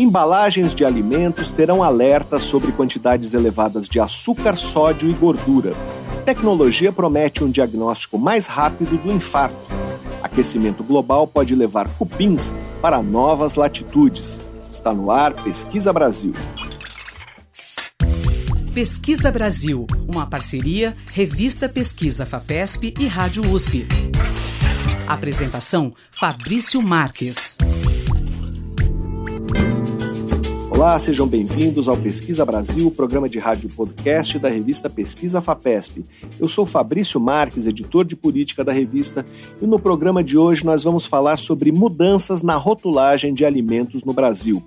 Embalagens de alimentos terão alertas sobre quantidades elevadas de açúcar, sódio e gordura. Tecnologia promete um diagnóstico mais rápido do infarto. Aquecimento global pode levar cupins para novas latitudes. Está no ar Pesquisa Brasil. Pesquisa Brasil, uma parceria Revista Pesquisa FAPESP e Rádio USP. Apresentação Fabrício Marques. Olá, sejam bem-vindos ao Pesquisa Brasil, programa de rádio podcast da revista Pesquisa FAPESP. Eu sou Fabrício Marques, editor de política da revista, e no programa de hoje nós vamos falar sobre mudanças na rotulagem de alimentos no Brasil.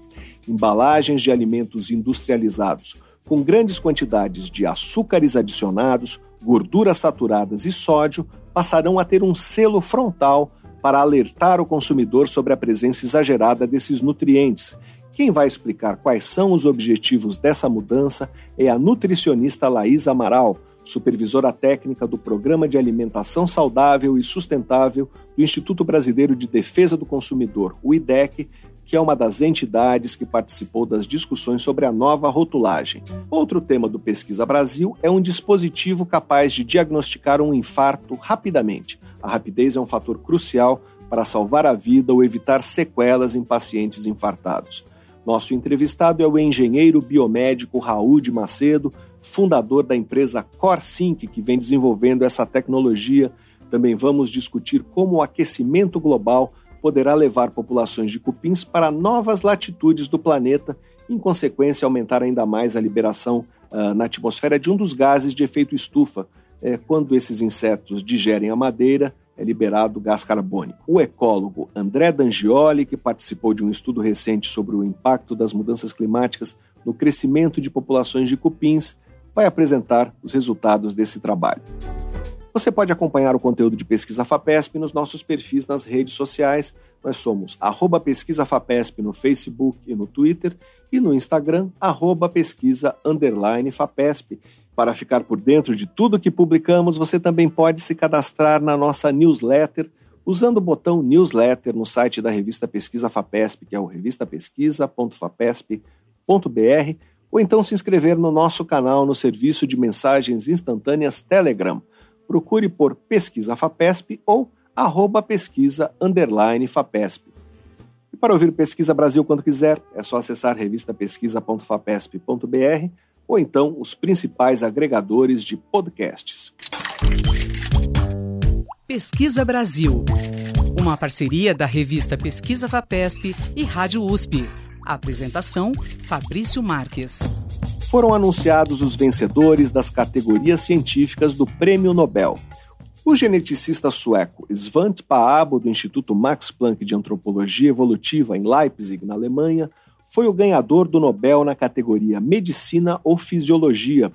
Embalagens de alimentos industrializados com grandes quantidades de açúcares adicionados, gorduras saturadas e sódio passarão a ter um selo frontal para alertar o consumidor sobre a presença exagerada desses nutrientes quem vai explicar quais são os objetivos dessa mudança é a nutricionista Laís Amaral, supervisora técnica do Programa de Alimentação Saudável e Sustentável do Instituto Brasileiro de Defesa do Consumidor, o IDEC, que é uma das entidades que participou das discussões sobre a nova rotulagem. Outro tema do Pesquisa Brasil é um dispositivo capaz de diagnosticar um infarto rapidamente. A rapidez é um fator crucial para salvar a vida ou evitar sequelas em pacientes infartados. Nosso entrevistado é o engenheiro biomédico Raul de Macedo, fundador da empresa CorSync, que vem desenvolvendo essa tecnologia. Também vamos discutir como o aquecimento global poderá levar populações de cupins para novas latitudes do planeta, em consequência, aumentar ainda mais a liberação uh, na atmosfera de um dos gases de efeito estufa, é, quando esses insetos digerem a madeira é liberado gás carbônico. O ecólogo André Dangioli, que participou de um estudo recente sobre o impacto das mudanças climáticas no crescimento de populações de cupins, vai apresentar os resultados desse trabalho. Você pode acompanhar o conteúdo de Pesquisa FAPESP nos nossos perfis nas redes sociais. Nós somos arroba Pesquisa FAPESP no Facebook e no Twitter e no Instagram, arroba Pesquisa FAPESP. Para ficar por dentro de tudo que publicamos, você também pode se cadastrar na nossa newsletter usando o botão newsletter no site da revista Pesquisa FAPESP, que é o revistapesquisa.fapesp.br, ou então se inscrever no nosso canal no serviço de mensagens instantâneas Telegram procure por Pesquisa FAPESP ou arroba pesquisa underline FAPESP. E para ouvir Pesquisa Brasil quando quiser, é só acessar revistapesquisa.fapesp.br ou então os principais agregadores de podcasts. Pesquisa Brasil, uma parceria da revista Pesquisa FAPESP e Rádio USP. Apresentação: Fabrício Marques foram anunciados os vencedores das categorias científicas do Prêmio Nobel. O geneticista sueco Svante Paabo, do Instituto Max Planck de Antropologia Evolutiva em Leipzig, na Alemanha, foi o ganhador do Nobel na categoria Medicina ou Fisiologia.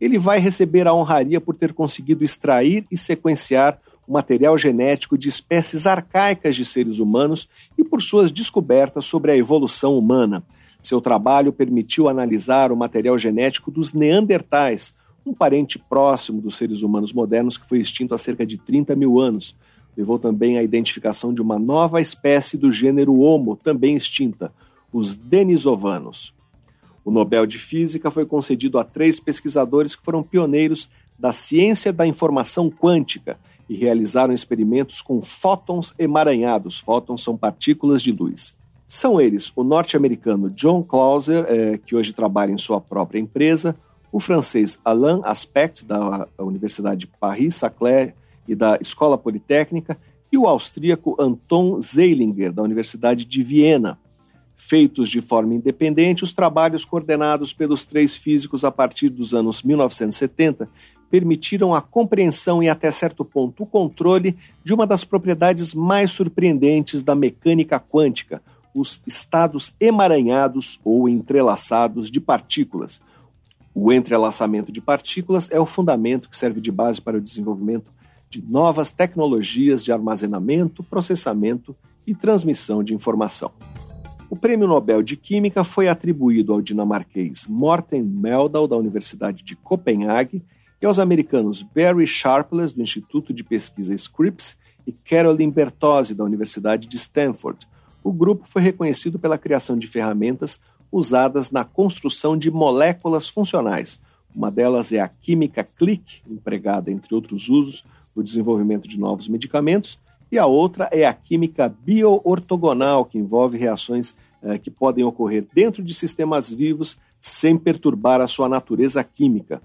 Ele vai receber a honraria por ter conseguido extrair e sequenciar o material genético de espécies arcaicas de seres humanos e por suas descobertas sobre a evolução humana. Seu trabalho permitiu analisar o material genético dos neandertais, um parente próximo dos seres humanos modernos que foi extinto há cerca de 30 mil anos. Levou também à identificação de uma nova espécie do gênero Homo, também extinta, os denisovanos. O Nobel de Física foi concedido a três pesquisadores que foram pioneiros da ciência da informação quântica e realizaram experimentos com fótons emaranhados. Fótons são partículas de luz. São eles o norte-americano John Clauser, é, que hoje trabalha em sua própria empresa, o francês Alain Aspect, da Universidade de Paris-Saclay e da Escola Politécnica, e o austríaco Anton Zeilinger, da Universidade de Viena. Feitos de forma independente, os trabalhos coordenados pelos três físicos a partir dos anos 1970 permitiram a compreensão e, até certo ponto, o controle de uma das propriedades mais surpreendentes da mecânica quântica, os estados emaranhados ou entrelaçados de partículas. O entrelaçamento de partículas é o fundamento que serve de base para o desenvolvimento de novas tecnologias de armazenamento, processamento e transmissão de informação. O Prêmio Nobel de Química foi atribuído ao dinamarquês Morten Meldal, da Universidade de Copenhague, e aos americanos Barry Sharpless, do Instituto de Pesquisa Scripps, e Caroline Bertozzi, da Universidade de Stanford, o grupo foi reconhecido pela criação de ferramentas usadas na construção de moléculas funcionais. Uma delas é a química click, empregada, entre outros usos, no desenvolvimento de novos medicamentos, e a outra é a química bioortogonal, que envolve reações eh, que podem ocorrer dentro de sistemas vivos sem perturbar a sua natureza química.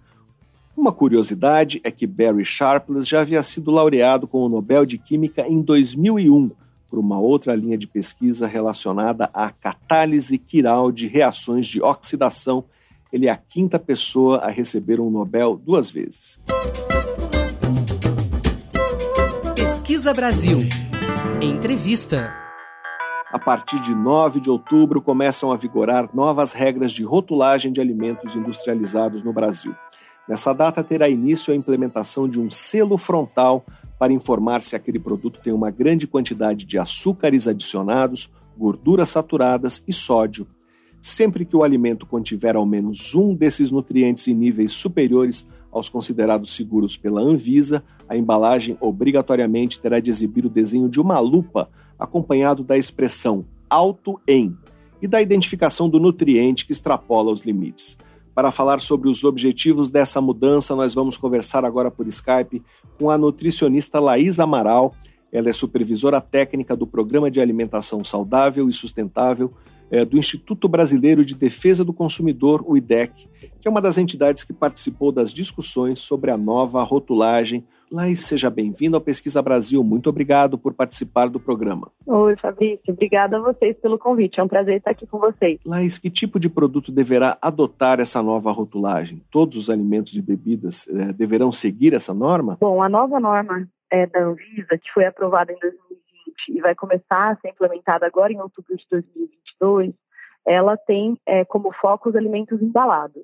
Uma curiosidade é que Barry Sharpless já havia sido laureado com o Nobel de Química em 2001 por uma outra linha de pesquisa relacionada à catálise quiral de reações de oxidação. Ele é a quinta pessoa a receber um Nobel duas vezes. Pesquisa Brasil. Entrevista. A partir de 9 de outubro começam a vigorar novas regras de rotulagem de alimentos industrializados no Brasil. Nessa data terá início a implementação de um selo frontal para informar se aquele produto tem uma grande quantidade de açúcares adicionados, gorduras saturadas e sódio. Sempre que o alimento contiver ao menos um desses nutrientes em níveis superiores aos considerados seguros pela Anvisa, a embalagem obrigatoriamente terá de exibir o desenho de uma lupa, acompanhado da expressão alto em e da identificação do nutriente que extrapola os limites. Para falar sobre os objetivos dessa mudança, nós vamos conversar agora por Skype com a nutricionista Laís Amaral. Ela é supervisora técnica do Programa de Alimentação Saudável e Sustentável é, do Instituto Brasileiro de Defesa do Consumidor, o IDEC, que é uma das entidades que participou das discussões sobre a nova rotulagem. Laís, seja bem-vindo ao Pesquisa Brasil. Muito obrigado por participar do programa. Oi, Fabrício. Obrigada a vocês pelo convite. É um prazer estar aqui com vocês. Laís, que tipo de produto deverá adotar essa nova rotulagem? Todos os alimentos e bebidas é, deverão seguir essa norma? Bom, a nova norma é, da Anvisa, que foi aprovada em 2020 e vai começar a ser implementada agora em outubro de 2022, ela tem é, como foco os alimentos embalados.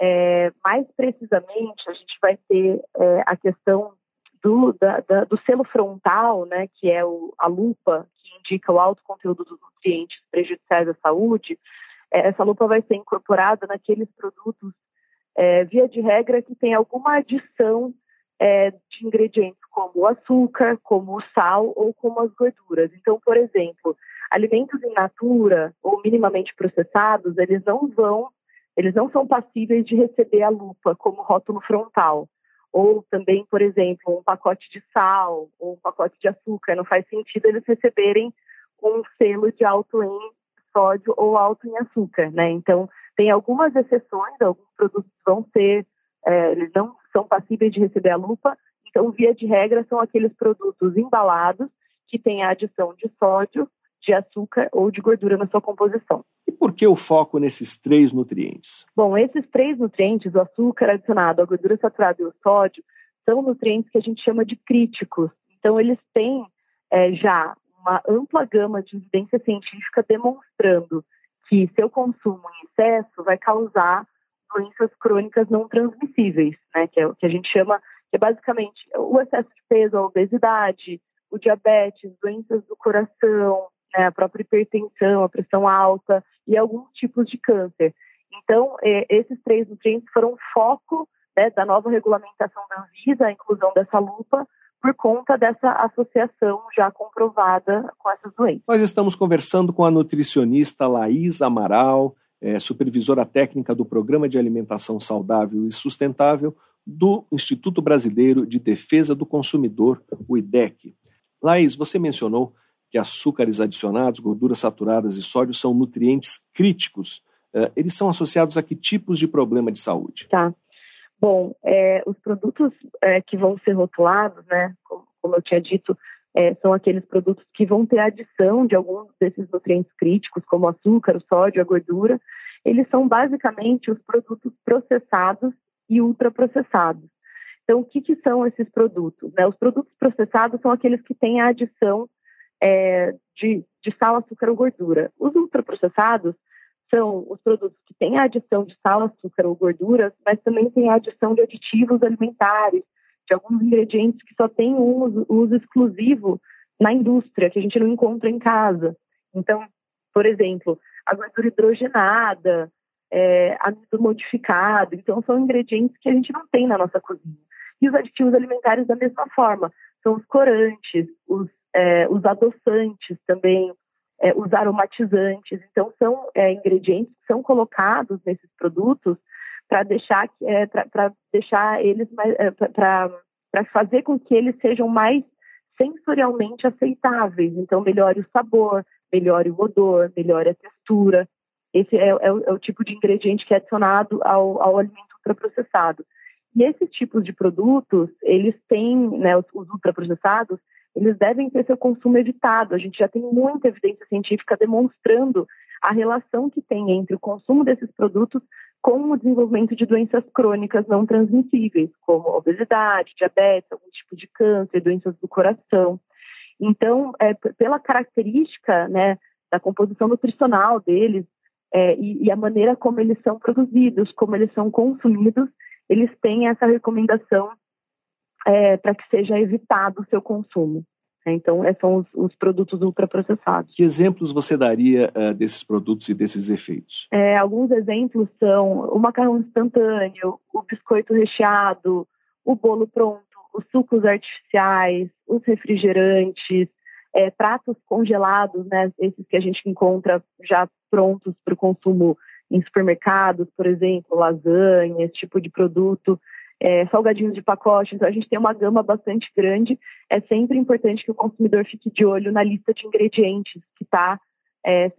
É, mais precisamente, a gente vai ter é, a questão do, da, da, do selo frontal, né, que é o, a lupa, que indica o alto conteúdo dos nutrientes prejudiciais à saúde. É, essa lupa vai ser incorporada naqueles produtos, é, via de regra, que tem alguma adição é, de ingredientes como o açúcar, como o sal ou como as gorduras. Então, por exemplo, alimentos in natura ou minimamente processados, eles não vão, eles não são passíveis de receber a lupa como rótulo frontal. Ou também, por exemplo, um pacote de sal ou um pacote de açúcar, não faz sentido eles receberem um selo de alto em sódio ou alto em açúcar, né? Então, tem algumas exceções, alguns produtos vão ser, é, eles não são passíveis de receber a lupa. Então, via de regra, são aqueles produtos embalados que têm a adição de sódio, de açúcar ou de gordura na sua composição. E por que o foco nesses três nutrientes? Bom, esses três nutrientes, o açúcar adicionado, a gordura saturada e o sódio, são nutrientes que a gente chama de críticos. Então, eles têm é, já uma ampla gama de evidência científica demonstrando que seu consumo em excesso vai causar doenças crônicas não transmissíveis, né, que é o que a gente chama, que é basicamente o excesso de peso, a obesidade, o diabetes, doenças do coração, né, a própria hipertensão, a pressão alta e alguns tipos de câncer. Então, é, esses três nutrientes foram foco né, da nova regulamentação da Anvisa, a inclusão dessa lupa, por conta dessa associação já comprovada com essas doenças. Nós estamos conversando com a nutricionista Laís Amaral, é, supervisora técnica do Programa de Alimentação Saudável e Sustentável do Instituto Brasileiro de Defesa do Consumidor, o IDEC. Laís, você mencionou que açúcares adicionados, gorduras saturadas e sódio são nutrientes críticos. É, eles são associados a que tipos de problema de saúde? Tá. Bom, é, os produtos é, que vão ser rotulados, né, como, como eu tinha dito, é, são aqueles produtos que vão ter adição de alguns desses nutrientes críticos, como açúcar, sódio, a gordura. Eles são basicamente os produtos processados e ultraprocessados. Então, o que, que são esses produtos? Né? Os produtos processados são aqueles que têm a adição é, de, de sal, açúcar ou gordura. Os ultraprocessados são os produtos que têm a adição de sal, açúcar ou gorduras, mas também têm a adição de aditivos alimentares, de alguns ingredientes que só têm um uso, uso exclusivo na indústria, que a gente não encontra em casa. Então, por exemplo, a gordura hidrogenada, é, amido modificado, então são ingredientes que a gente não tem na nossa cozinha. E os aditivos alimentares da mesma forma, são os corantes, os, é, os adoçantes também, é, os aromatizantes. Então, são é, ingredientes que são colocados nesses produtos para deixar, é, para deixar eles é, para fazer com que eles sejam mais sensorialmente aceitáveis. Então, melhore o sabor, melhore o odor, melhore a textura. Esse é, é, o, é o, tipo de ingrediente que é adicionado ao, ao alimento ultraprocessado. E esses tipos de produtos, eles têm, né, os, os ultraprocessados, eles devem ter seu consumo evitado. A gente já tem muita evidência científica demonstrando a relação que tem entre o consumo desses produtos com o desenvolvimento de doenças crônicas não transmissíveis, como obesidade, diabetes, algum tipo de câncer, doenças do coração. Então, é, pela característica né, da composição nutricional deles é, e, e a maneira como eles são produzidos, como eles são consumidos, eles têm essa recomendação é, para que seja evitado o seu consumo. Então, esses são os, os, produtos ultraprocessados. Que exemplos você daria uh, desses produtos e desses efeitos? É, alguns exemplos são o macarrão instantâneo, o biscoito recheado, o bolo pronto, os sucos artificiais, os refrigerantes, é, pratos congelados, né, esses que a gente encontra já prontos para o consumo em supermercados, por exemplo, lasanha, esse tipo de produto é, salgadinhos de pacote. Então, a gente tem uma gama bastante grande. É sempre importante que o consumidor fique de olho na lista de ingredientes que está é,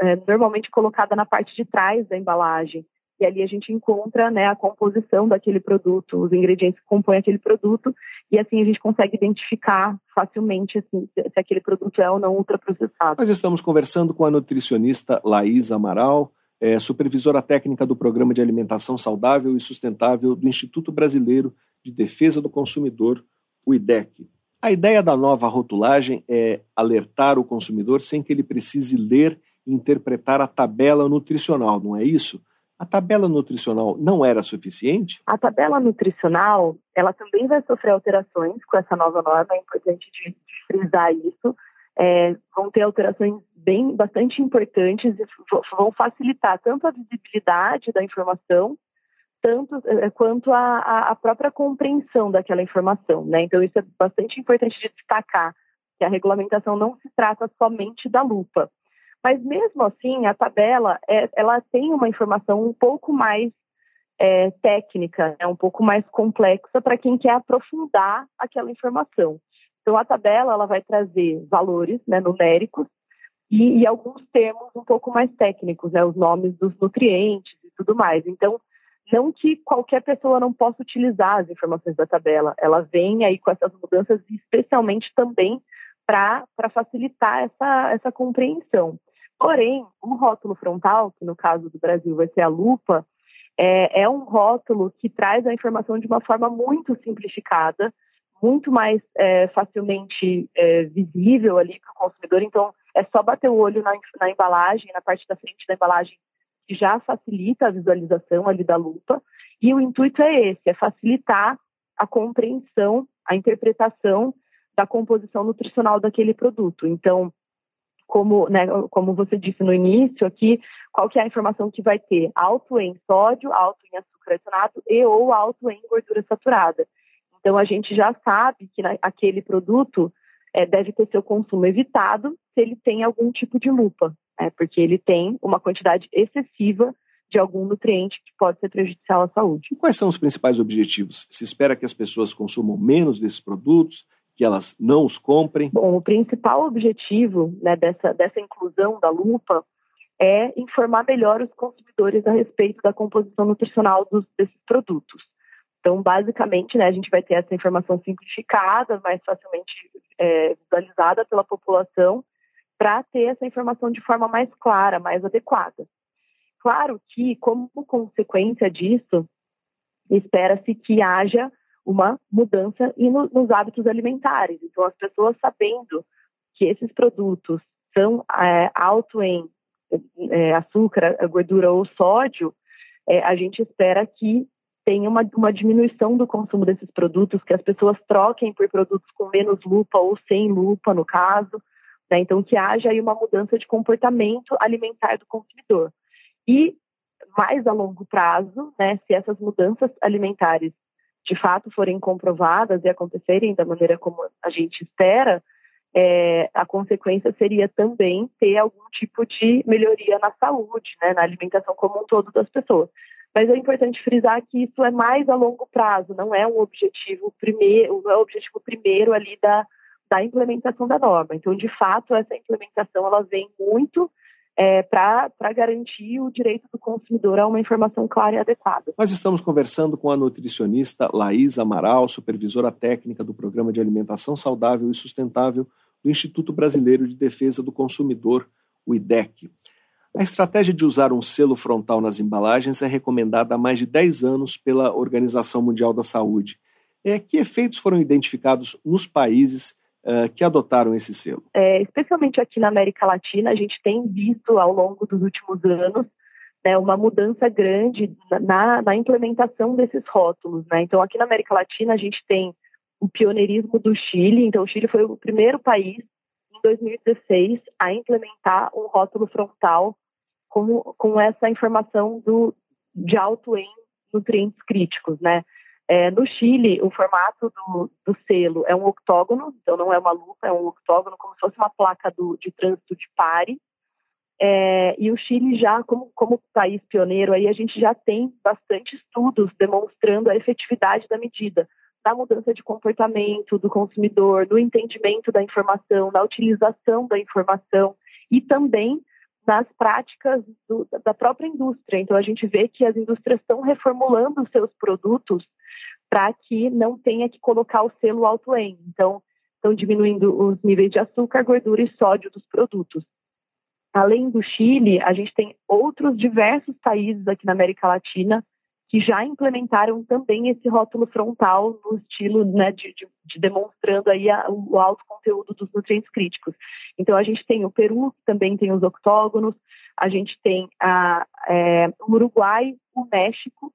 é, normalmente colocada na parte de trás da embalagem. E ali a gente encontra né, a composição daquele produto, os ingredientes que compõem aquele produto, e assim a gente consegue identificar facilmente assim, se aquele produto é ou não ultraprocessado. Nós estamos conversando com a nutricionista Laís Amaral é supervisora técnica do Programa de Alimentação Saudável e Sustentável do Instituto Brasileiro de Defesa do Consumidor, o IDEC. A ideia da nova rotulagem é alertar o consumidor sem que ele precise ler e interpretar a tabela nutricional, não é isso? A tabela nutricional não era suficiente? A tabela nutricional, ela também vai sofrer alterações com essa nova norma, é importante de, frisar isso. É, vão ter alterações bem bastante importantes e vão facilitar tanto a visibilidade da informação tanto eh, eh, quanto a, a, própria compreensão daquela informação, né? Então isso é bastante importante de destacar que a regulamentação não se trata somente da lupa, mas mesmo assim a tabela é, ela tem uma informação um pouco mais é, técnica, né? um pouco mais complexa para quem quer aprofundar aquela informação. Então a tabela ela vai trazer valores né, numéricos e, e, alguns termos um pouco mais técnicos, né, os nomes dos nutrientes e tudo mais. Então, não que qualquer pessoa não possa utilizar as informações da tabela, ela vem aí com essas mudanças, especialmente também para facilitar essa, essa compreensão. Porém, o rótulo frontal, que no caso do Brasil vai ser a lupa, é, é um rótulo que traz a informação de uma forma muito simplificada, muito mais é, facilmente é, visível ali para o consumidor. Então, é só bater o olho na, na, embalagem, na parte da frente da embalagem, que já facilita a visualização ali da lupa. E o intuito é esse, é facilitar a compreensão, a interpretação da composição nutricional daquele produto. Então, como, né, como você disse no início aqui, qual que é a informação que vai ter? Alto em sódio, alto em açúcar adicionado e ou alto em gordura saturada. Então, a gente já sabe que aquele produto é, deve ter seu consumo evitado se ele tem algum tipo de lupa, né, porque ele tem uma quantidade excessiva de algum nutriente que pode ser prejudicial à saúde. E quais são os principais objetivos? Se espera que as pessoas consumam menos desses produtos, que elas não os comprem? Bom, o principal objetivo né, dessa, dessa inclusão da lupa é informar melhor os consumidores a respeito da composição nutricional dos, desses produtos. Então, basicamente, né, a gente vai ter essa informação simplificada, mais facilmente é, visualizada pela população, para ter essa informação de forma mais clara, mais adequada. Claro que, como consequência disso, espera-se que haja uma mudança no, nos hábitos alimentares. Então, as pessoas sabendo que esses produtos são é, alto em é, açúcar, gordura ou sódio, é, a gente espera que tenha uma, uma diminuição do consumo desses produtos, que as pessoas troquem por produtos com menos lupa ou sem lupa, no caso. Né? Então, que haja aí uma mudança de comportamento alimentar do consumidor. E, mais a longo prazo, né, se essas mudanças alimentares de fato forem comprovadas e acontecerem da maneira como a gente espera, é, a consequência seria também ter algum tipo de melhoria na saúde, né, na alimentação como um todo das pessoas. Mas é importante frisar que isso é mais a longo prazo, não é um objetivo primeiro, não é o objetivo primeiro ali da, da implementação da norma. Então, de fato, essa implementação ela vem muito é, para garantir o direito do consumidor a uma informação clara e adequada. Nós estamos conversando com a nutricionista Laís Amaral, supervisora técnica do Programa de Alimentação Saudável e Sustentável do Instituto Brasileiro de Defesa do Consumidor, o IDEC. A estratégia de usar um selo frontal nas embalagens é recomendada há mais de 10 anos pela Organização Mundial da Saúde. É, que efeitos foram identificados nos países uh, que adotaram esse selo? É, especialmente aqui na América Latina, a gente tem visto ao longo dos últimos anos né, uma mudança grande na, na, implementação desses rótulos. Né? Então, aqui na América Latina, a gente tem o pioneirismo do Chile. Então, o Chile foi o primeiro país, 2016, a implementar um rótulo frontal com, com essa informação do, de alto em nutrientes críticos, né? É, no Chile, o formato do, do, selo é um octógono, então não é uma lupa, é um octógono, como se fosse uma placa do, de trânsito de pare. É, e o Chile já, como, como país pioneiro, aí a gente já tem bastante estudos demonstrando a efetividade da medida, da mudança de comportamento do consumidor, do entendimento da informação, da utilização da informação e também nas práticas do, da própria indústria. Então, a gente vê que as indústrias estão reformulando seus produtos para que não tenha que colocar o selo alto em. Então, estão diminuindo os níveis de açúcar, gordura e sódio dos produtos. Além do Chile, a gente tem outros diversos países aqui na América Latina que já implementaram também esse rótulo frontal no estilo né, de, de, de, demonstrando aí a, o alto conteúdo dos nutrientes críticos. Então a gente tem o Peru, que também tem os octógonos, a gente tem a, é, o Uruguai, o México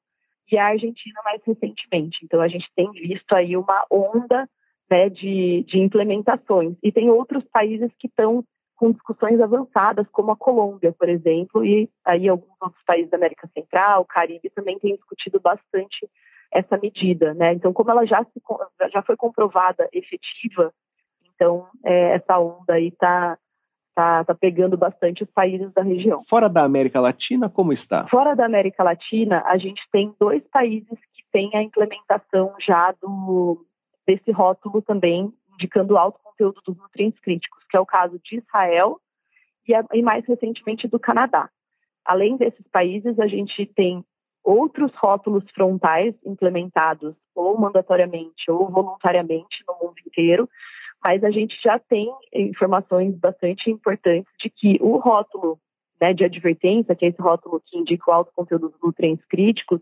e a Argentina mais recentemente. Então a gente tem visto aí uma onda né, de, de implementações. E tem outros países que estão com discussões avançadas, como a Colômbia, por exemplo, e aí alguns outros países da América Central, Caribe, também têm discutido bastante essa medida, né? Então, como ela já, se, já foi comprovada efetiva, então é, essa onda aí está tá, tá pegando bastante os países da região. Fora da América Latina, como está? Fora da América Latina, a gente tem dois países que têm a implementação já do, desse rótulo também, indicando alto conteúdo dos nutrientes críticos, que é o caso de Israel e, e mais recentemente do Canadá. Além desses países, a gente tem outros rótulos frontais implementados ou mandatoriamente ou voluntariamente no mundo inteiro, mas a gente já tem informações bastante importantes de que o rótulo né, de advertência, que é esse rótulo que indica o alto conteúdo dos nutrientes críticos,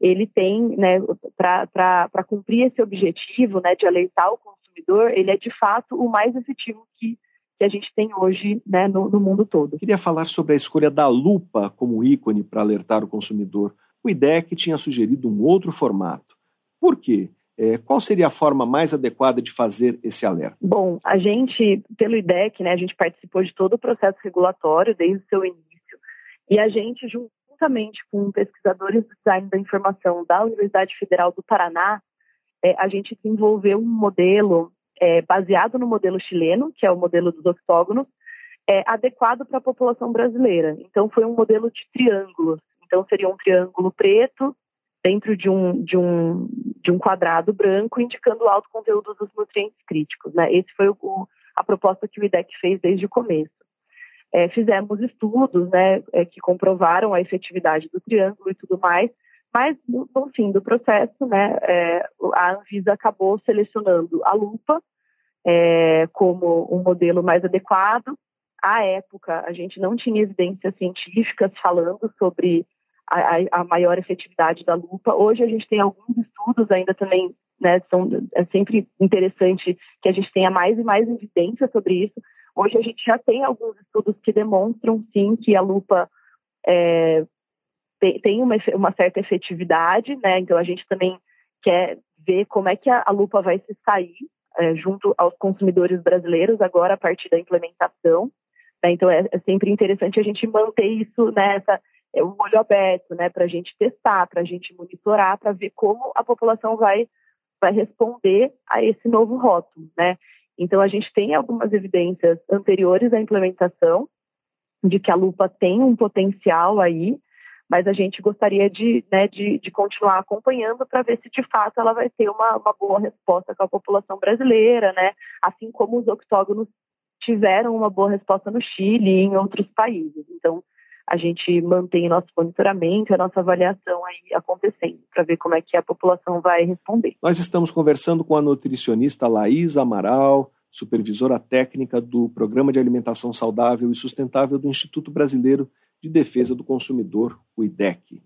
ele tem, né, para cumprir esse objetivo né, de alertar o consumidor, ele é de fato o mais efetivo que, que a gente tem hoje né, no, no mundo todo. Queria falar sobre a escolha da lupa como ícone para alertar o consumidor. O IDEC tinha sugerido um outro formato. Por quê? É, qual seria a forma mais adequada de fazer esse alerta? Bom, a gente, pelo IDEC, né, a gente participou de todo o processo regulatório desde o seu início e a gente, juntamente com pesquisadores do design da informação da Universidade Federal do Paraná, é, a gente desenvolveu um modelo é, baseado no modelo chileno, que é o modelo dos octógonos, é, adequado para a população brasileira. Então, foi um modelo de triângulos. Então, seria um triângulo preto dentro de um, de um, de um quadrado branco, indicando o alto conteúdo dos nutrientes críticos. Né? Esse foi o, a proposta que o IDEC fez desde o começo. É, fizemos estudos né, é, que comprovaram a efetividade do triângulo e tudo mais, mas, no, fim do processo, né, é, a Anvisa acabou selecionando a lupa é, como um modelo mais adequado. À época, a gente não tinha evidências científicas falando sobre a, a, maior efetividade da lupa. Hoje a gente tem alguns estudos ainda também, né, são, é sempre interessante que a gente tenha mais e mais evidências sobre isso. Hoje a gente já tem alguns estudos que demonstram, sim, que a lupa é, tem uma, uma certa efetividade, né? Então a gente também quer ver como é que a, a lupa vai se sair é, junto aos consumidores brasileiros agora a partir da implementação. Né? Então é, é, sempre interessante a gente manter isso nessa né, é, o olho aberto, né? Para a gente testar, para a gente monitorar, para ver como a população vai vai responder a esse novo rótulo, né? Então, a gente tem algumas evidências anteriores à implementação de que a lupa tem um potencial aí, mas a gente gostaria de, né, de, de continuar acompanhando para ver se de fato ela vai ter uma, uma boa resposta com a população brasileira, né? Assim como os octógonos tiveram uma boa resposta no Chile e em outros países. Então, a gente mantém nosso monitoramento, a nossa avaliação aí acontecendo, para ver como é que a população vai responder. Nós estamos conversando com a nutricionista Laís Amaral, supervisora técnica do Programa de Alimentação Saudável e Sustentável do Instituto Brasileiro de Defesa do Consumidor, o IDEC.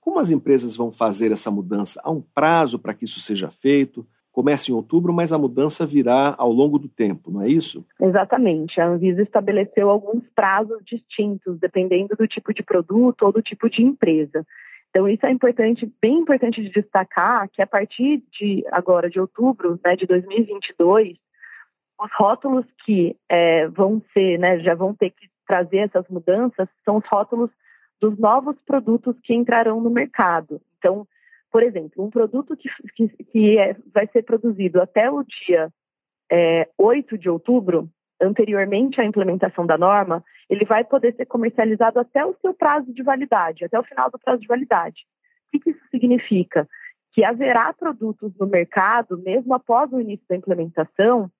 Como as empresas vão fazer essa mudança? Há um prazo para que isso seja feito? começa em outubro, mas a mudança virá ao longo do tempo, não é isso? Exatamente. A Anvisa estabeleceu alguns prazos distintos, dependendo do tipo de produto ou do tipo de empresa. Então, isso é importante, bem importante de destacar que a partir de agora, de outubro né, de 2022, os rótulos que é, vão ser, né, já vão ter que trazer essas mudanças, são os rótulos dos novos produtos que entrarão no mercado. Então, por exemplo, um produto que, que, que é, vai ser produzido até o dia é, 8 de outubro, anteriormente à implementação da norma, ele vai poder ser comercializado até o seu prazo de validade, até o final do prazo de validade. O que, isso significa? Que haverá produtos no mercado, mesmo após o início da implementação,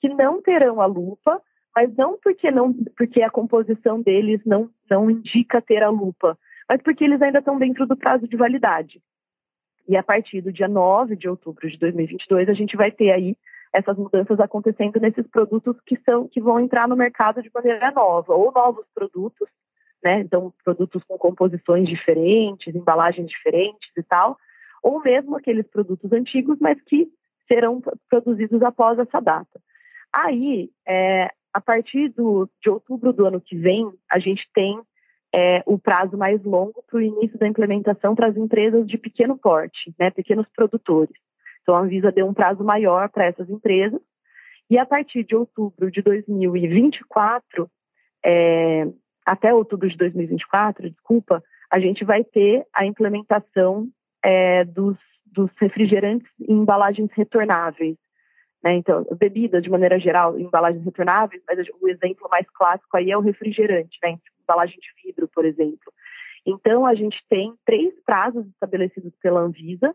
que não terão a lupa, mas não porque não porque a composição deles não, não indica ter a lupa, mas porque eles ainda estão dentro do prazo de validade. E a partir do dia 9 de outubro de 2022, a gente vai ter aí essas mudanças acontecendo nesses produtos que são que vão entrar no mercado de maneira nova, ou novos produtos, né? Então, produtos com composições diferentes, embalagens diferentes e tal, ou mesmo aqueles produtos antigos, mas que serão produzidos após essa data. Aí, é, a partir do, de outubro do ano que vem, a gente tem é, o prazo mais longo para o início da implementação para as empresas de pequeno porte, né, pequenos produtores. Então, a Anvisa deu um prazo maior para essas empresas, e a partir de outubro de 2024, é, até outubro de 2024, desculpa, a gente vai ter a implementação é, dos, dos refrigerantes em embalagens retornáveis. Né? Então, bebidas, de maneira geral, em embalagens retornáveis, mas o exemplo mais clássico aí é o refrigerante, né? embalagem de vidro, por exemplo. Então, a gente tem três prazos estabelecidos pela Anvisa,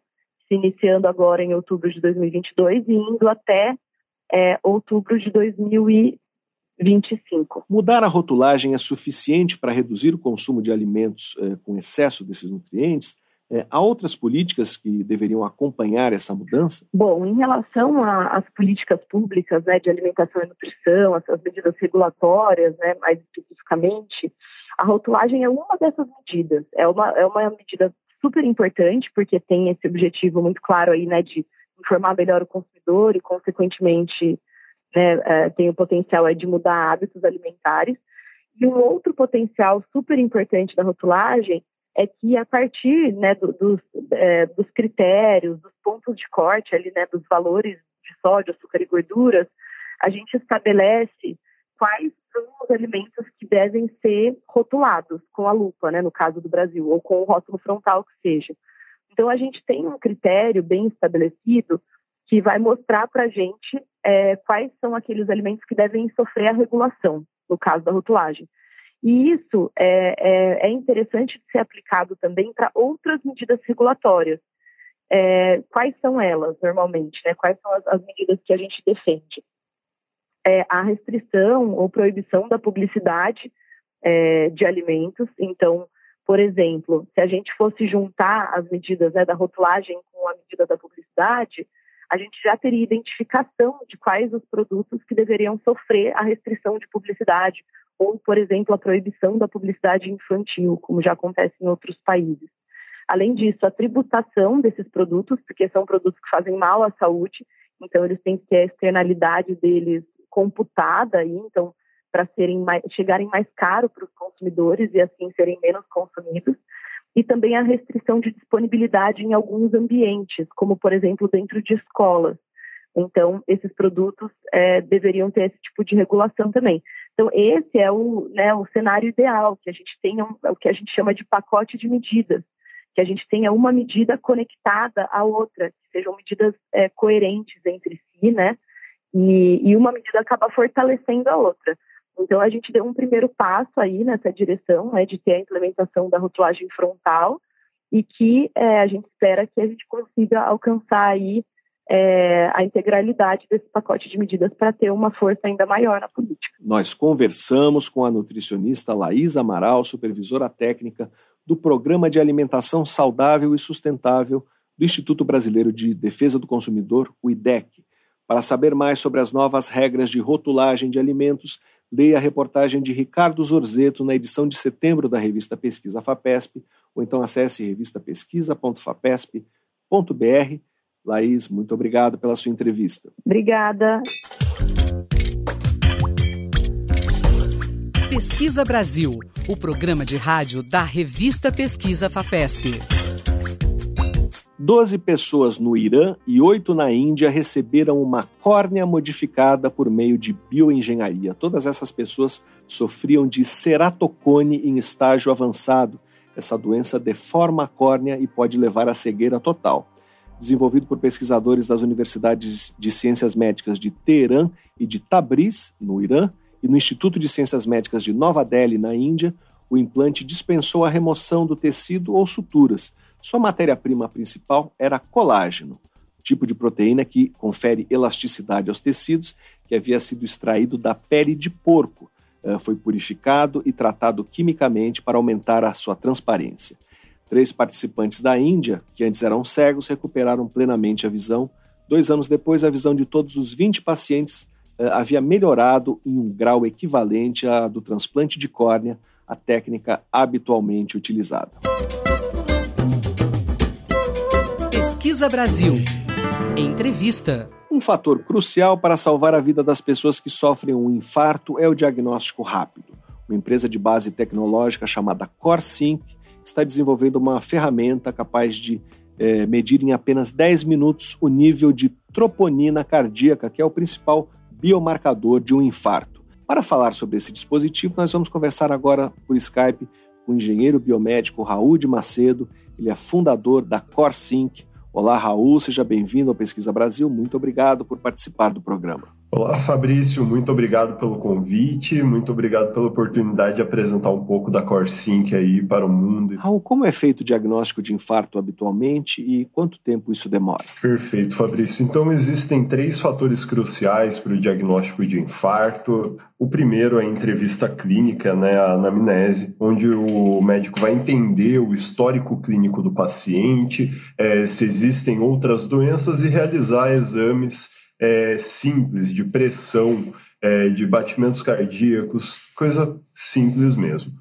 se iniciando agora em outubro de 2022 e indo até é, outubro de 2025. Mudar a rotulagem é suficiente para reduzir o consumo de alimentos é, com excesso desses nutrientes? É, há outras políticas que deveriam acompanhar essa mudança? Bom, em relação às políticas públicas né, de alimentação e nutrição, essas medidas regulatórias, né, mais especificamente, a rotulagem é uma dessas medidas. É uma, é uma medida super importante, porque tem esse objetivo muito claro aí, né, de informar melhor o consumidor e, consequentemente, né, é, tem o potencial de mudar hábitos alimentares. E um outro potencial super importante da rotulagem é que a partir né, do, dos, é, dos critérios, dos pontos de corte ali, né, dos valores de sódio, açúcar e gorduras, a gente estabelece quais são os alimentos que devem ser rotulados com a lupa, né, no caso do Brasil, ou com o rótulo frontal que seja. Então a gente tem um critério bem estabelecido que vai mostrar para a gente é, quais são aqueles alimentos que devem sofrer a regulação, no caso da rotulagem. E isso é, é, é interessante ser aplicado também para outras medidas regulatórias. É, quais são elas, normalmente? Né? Quais são as, as, medidas que a gente defende? É, a restrição ou proibição da publicidade é, de alimentos. Então, por exemplo, se a gente fosse juntar as medidas né, da rotulagem com a medida da publicidade, a gente já teria identificação de quais os produtos que deveriam sofrer a restrição de publicidade ou, por exemplo, a proibição da publicidade infantil, como já acontece em outros países. Além disso, a tributação desses produtos, porque são produtos que fazem mal à saúde, então eles têm que ter a externalidade deles computada aí, então para serem mais, chegarem mais caro para os consumidores e assim serem menos consumidos, e também a restrição de disponibilidade em alguns ambientes, como por exemplo dentro de escolas. Então, esses produtos é, deveriam ter esse tipo de regulação também. Então, esse é o, né, o cenário ideal, que a gente tenha um, o que a gente chama de pacote de medidas, que a gente tenha uma medida conectada à outra, que sejam medidas é, coerentes entre si, né? E, e uma medida acaba fortalecendo a outra. Então, a gente deu um primeiro passo aí nessa direção, né, de ter a implementação da rotulagem frontal e que é, a gente espera que a gente consiga alcançar aí é, a integralidade desse pacote de medidas para ter uma força ainda maior na política. Nós conversamos com a nutricionista Laís Amaral, supervisora técnica do Programa de Alimentação Saudável e Sustentável do Instituto Brasileiro de Defesa do Consumidor, o IDEC. Para saber mais sobre as novas regras de rotulagem de alimentos, leia a reportagem de Ricardo Zorzeto na edição de setembro da revista Pesquisa FAPESP, ou então acesse revistapesquisa.fapesp.br. Laís, muito obrigado pela sua entrevista. Obrigada. Pesquisa Brasil, o programa de rádio da revista Pesquisa FAPESP. Doze pessoas no Irã e oito na Índia receberam uma córnea modificada por meio de bioengenharia. Todas essas pessoas sofriam de ceratocone em estágio avançado. Essa doença deforma a córnea e pode levar à cegueira total. Desenvolvido por pesquisadores das universidades de ciências médicas de Teherã e de Tabriz, no Irã, e no Instituto de Ciências Médicas de Nova Delhi, na Índia, o implante dispensou a remoção do tecido ou suturas. Sua matéria-prima principal era colágeno, tipo de proteína que confere elasticidade aos tecidos, que havia sido extraído da pele de porco. Eh, foi purificado e tratado quimicamente para aumentar a sua transparência. Três participantes da Índia, que antes eram cegos, recuperaram plenamente a visão. Dois anos depois, a visão de todos os 20 pacientes eh, havia melhorado em um grau equivalente à do transplante de córnea, a técnica habitualmente utilizada. Pesquisa Brasil. Entrevista. Um fator crucial para salvar a vida das pessoas que sofrem um infarto é o diagnóstico rápido. Uma empresa de base tecnológica chamada CoreSync está desenvolvendo uma ferramenta capaz de é, medir em apenas 10 minutos o nível de troponina cardíaca, que é o principal biomarcador de um infarto. Para falar sobre esse dispositivo, nós vamos conversar agora por Skype com o engenheiro biomédico Raul de Macedo. Ele é fundador da CoreSync. Olá, Raul, seja bem-vindo ao Pesquisa Brasil. Muito obrigado por participar do programa. Olá, Fabrício, muito obrigado pelo convite, muito obrigado pela oportunidade de apresentar um pouco da CoreSync aí para o mundo. Raul, como é feito o diagnóstico de infarto habitualmente e quanto tempo isso demora? Perfeito, Fabrício. Então, existem três fatores cruciais para o diagnóstico de infarto. O primeiro é a entrevista clínica, né, a anamnese, onde o médico vai entender o histórico clínico do paciente, é, se existem outras doenças e realizar exames é, simples de pressão, é, de batimentos cardíacos, coisa simples mesmo.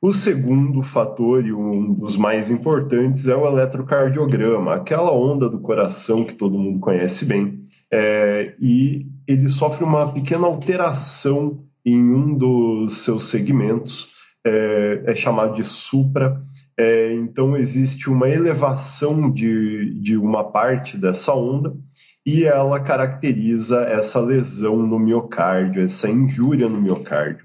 O segundo fator, e um dos mais importantes, é o eletrocardiograma, aquela onda do coração que todo mundo conhece bem, é, e ele sofre uma pequena alteração em um dos seus segmentos, é, é chamado de supra. É, então, existe uma elevação de, de uma parte dessa onda, e ela caracteriza essa lesão no miocárdio, essa injúria no miocárdio.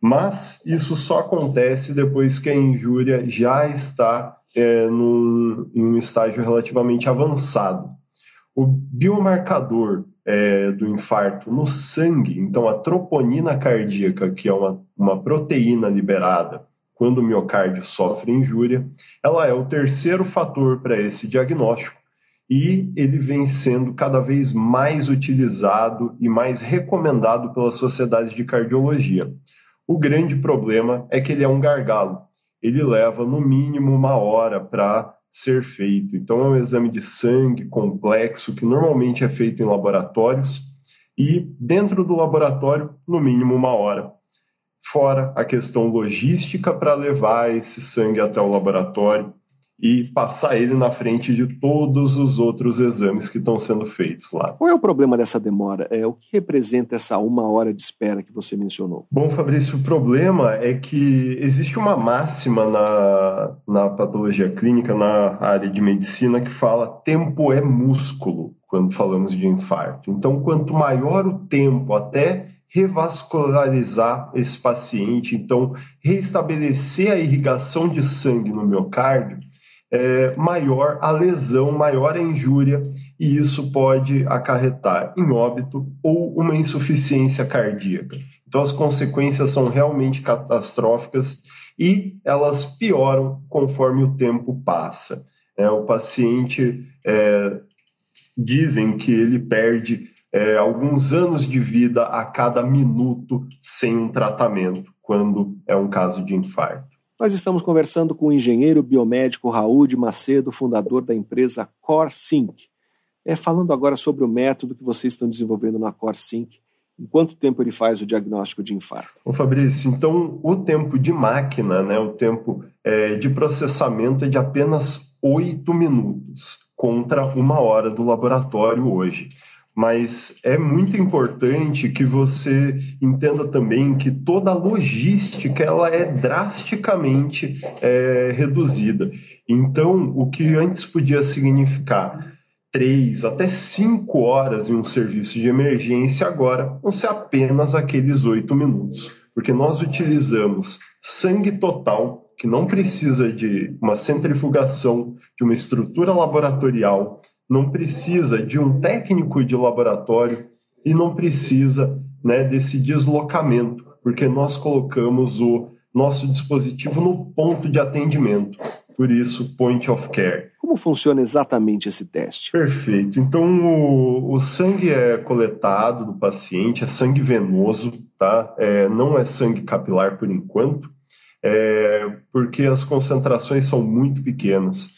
Mas isso só acontece depois que a injúria já está é, num, em um estágio relativamente avançado. O biomarcador é, do infarto no sangue, então a troponina cardíaca, que é uma, uma proteína liberada quando o miocárdio sofre injúria, ela é o terceiro fator para esse diagnóstico e ele vem sendo cada vez mais utilizado e mais recomendado pelas sociedades de cardiologia. O grande problema é que ele é um gargalo. Ele leva no mínimo uma hora para ser feito. Então é um exame de sangue complexo que normalmente é feito em laboratórios e dentro do laboratório no mínimo uma hora. Fora a questão logística para levar esse sangue até o laboratório e passar ele na frente de todos os outros exames que estão sendo feitos lá. Qual é o problema dessa demora? É, o que representa essa uma hora de espera que você mencionou? Bom, Fabrício, o problema é que existe uma máxima na, na patologia clínica, na área de medicina, que fala tempo é músculo quando falamos de infarto. Então, quanto maior o tempo até revascularizar esse paciente, então restabelecer a irrigação de sangue no miocárdio, é, maior a lesão, maior a injúria, e isso pode acarretar em óbito ou uma insuficiência cardíaca. Então, as consequências são realmente catastróficas e elas pioram conforme o tempo passa. É, o paciente é, dizem que ele perde é, alguns anos de vida a cada minuto sem um tratamento, quando é um caso de infarto. Nós estamos conversando com o engenheiro biomédico Raul de Macedo, fundador da empresa CoreSync. É, falando agora sobre o método que vocês estão desenvolvendo na CoreSync, em quanto tempo ele faz o diagnóstico de infarto? Ô Fabrício, então o tempo de máquina, né, o tempo é, de processamento é de apenas oito minutos contra uma hora do laboratório hoje. Mas é muito importante que você entenda também que toda a logística ela é drasticamente é, reduzida. Então, o que antes podia significar três até cinco horas em um serviço de emergência, agora vão ser apenas aqueles oito minutos, porque nós utilizamos sangue total que não precisa de uma centrifugação, de uma estrutura laboratorial, não precisa de um técnico de laboratório e não precisa né, desse deslocamento, porque nós colocamos o nosso dispositivo no ponto de atendimento. Por isso, point of care. Como funciona exatamente esse teste? Perfeito. Então, o, o sangue é coletado do paciente, é sangue venoso, tá? É, não é sangue capilar por enquanto é, porque as concentrações são muito pequenas.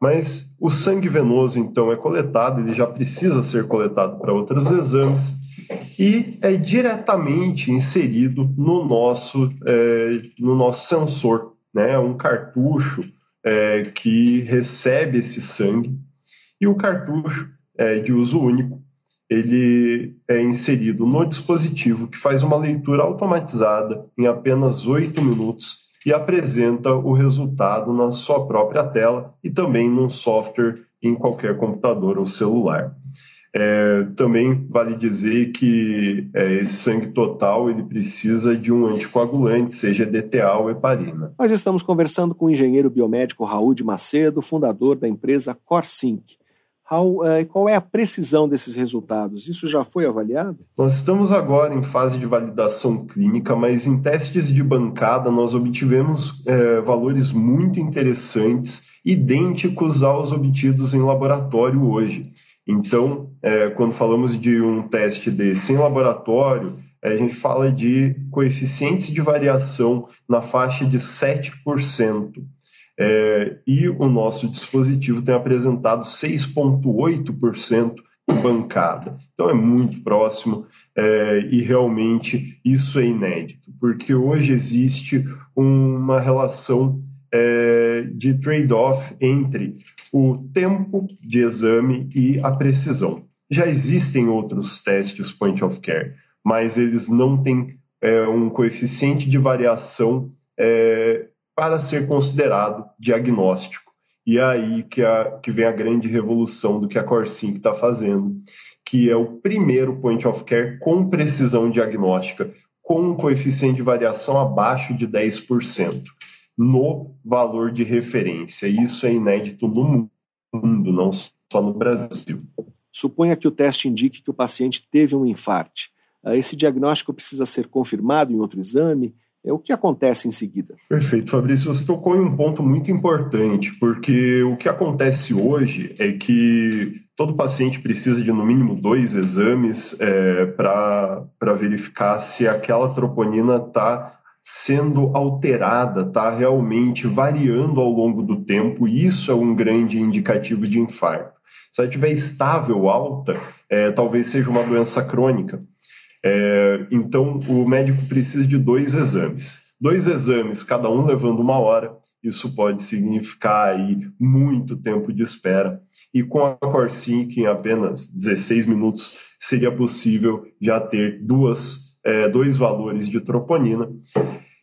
Mas o sangue venoso, então, é coletado, ele já precisa ser coletado para outros exames e é diretamente inserido no nosso, é, no nosso sensor, né? um cartucho é, que recebe esse sangue e o cartucho é, de uso único ele é inserido no dispositivo que faz uma leitura automatizada em apenas oito minutos e apresenta o resultado na sua própria tela e também num software em qualquer computador ou celular. É, também vale dizer que é, esse sangue total ele precisa de um anticoagulante, seja DTA ou heparina. Nós estamos conversando com o engenheiro biomédico Raul de Macedo, fundador da empresa CorSync. Uh, qual é a precisão desses resultados? Isso já foi avaliado? Nós estamos agora em fase de validação clínica, mas em testes de bancada nós obtivemos é, valores muito interessantes, idênticos aos obtidos em laboratório hoje. Então, é, quando falamos de um teste desse em laboratório, a gente fala de coeficientes de variação na faixa de 7% é, e o nosso dispositivo tem apresentado 6,8% bancada. Então é muito próximo é, e realmente isso é inédito, porque hoje existe uma relação é, de trade-off entre o tempo de exame e a precisão. Já existem outros testes point of care, mas eles não têm é, um coeficiente de variação é, para ser considerado diagnóstico. E é aí que, a, que vem a grande revolução do que a Corsync está fazendo, que é o primeiro point of care com precisão diagnóstica, com um coeficiente de variação abaixo de 10% no valor de referência. Isso é inédito no mundo, não só no Brasil. Suponha que o teste indique que o paciente teve um infarte. Ah, esse diagnóstico precisa ser confirmado em outro exame? É o que acontece em seguida. Perfeito, Fabrício. Você tocou em um ponto muito importante, porque o que acontece hoje é que todo paciente precisa de no mínimo dois exames é, para verificar se aquela troponina está sendo alterada, está realmente variando ao longo do tempo. E isso é um grande indicativo de infarto. Se ela estiver estável, alta, é, talvez seja uma doença crônica. É, então, o médico precisa de dois exames. Dois exames, cada um levando uma hora, isso pode significar aí muito tempo de espera. E com a Corsync, em apenas 16 minutos, seria possível já ter duas, é, dois valores de troponina.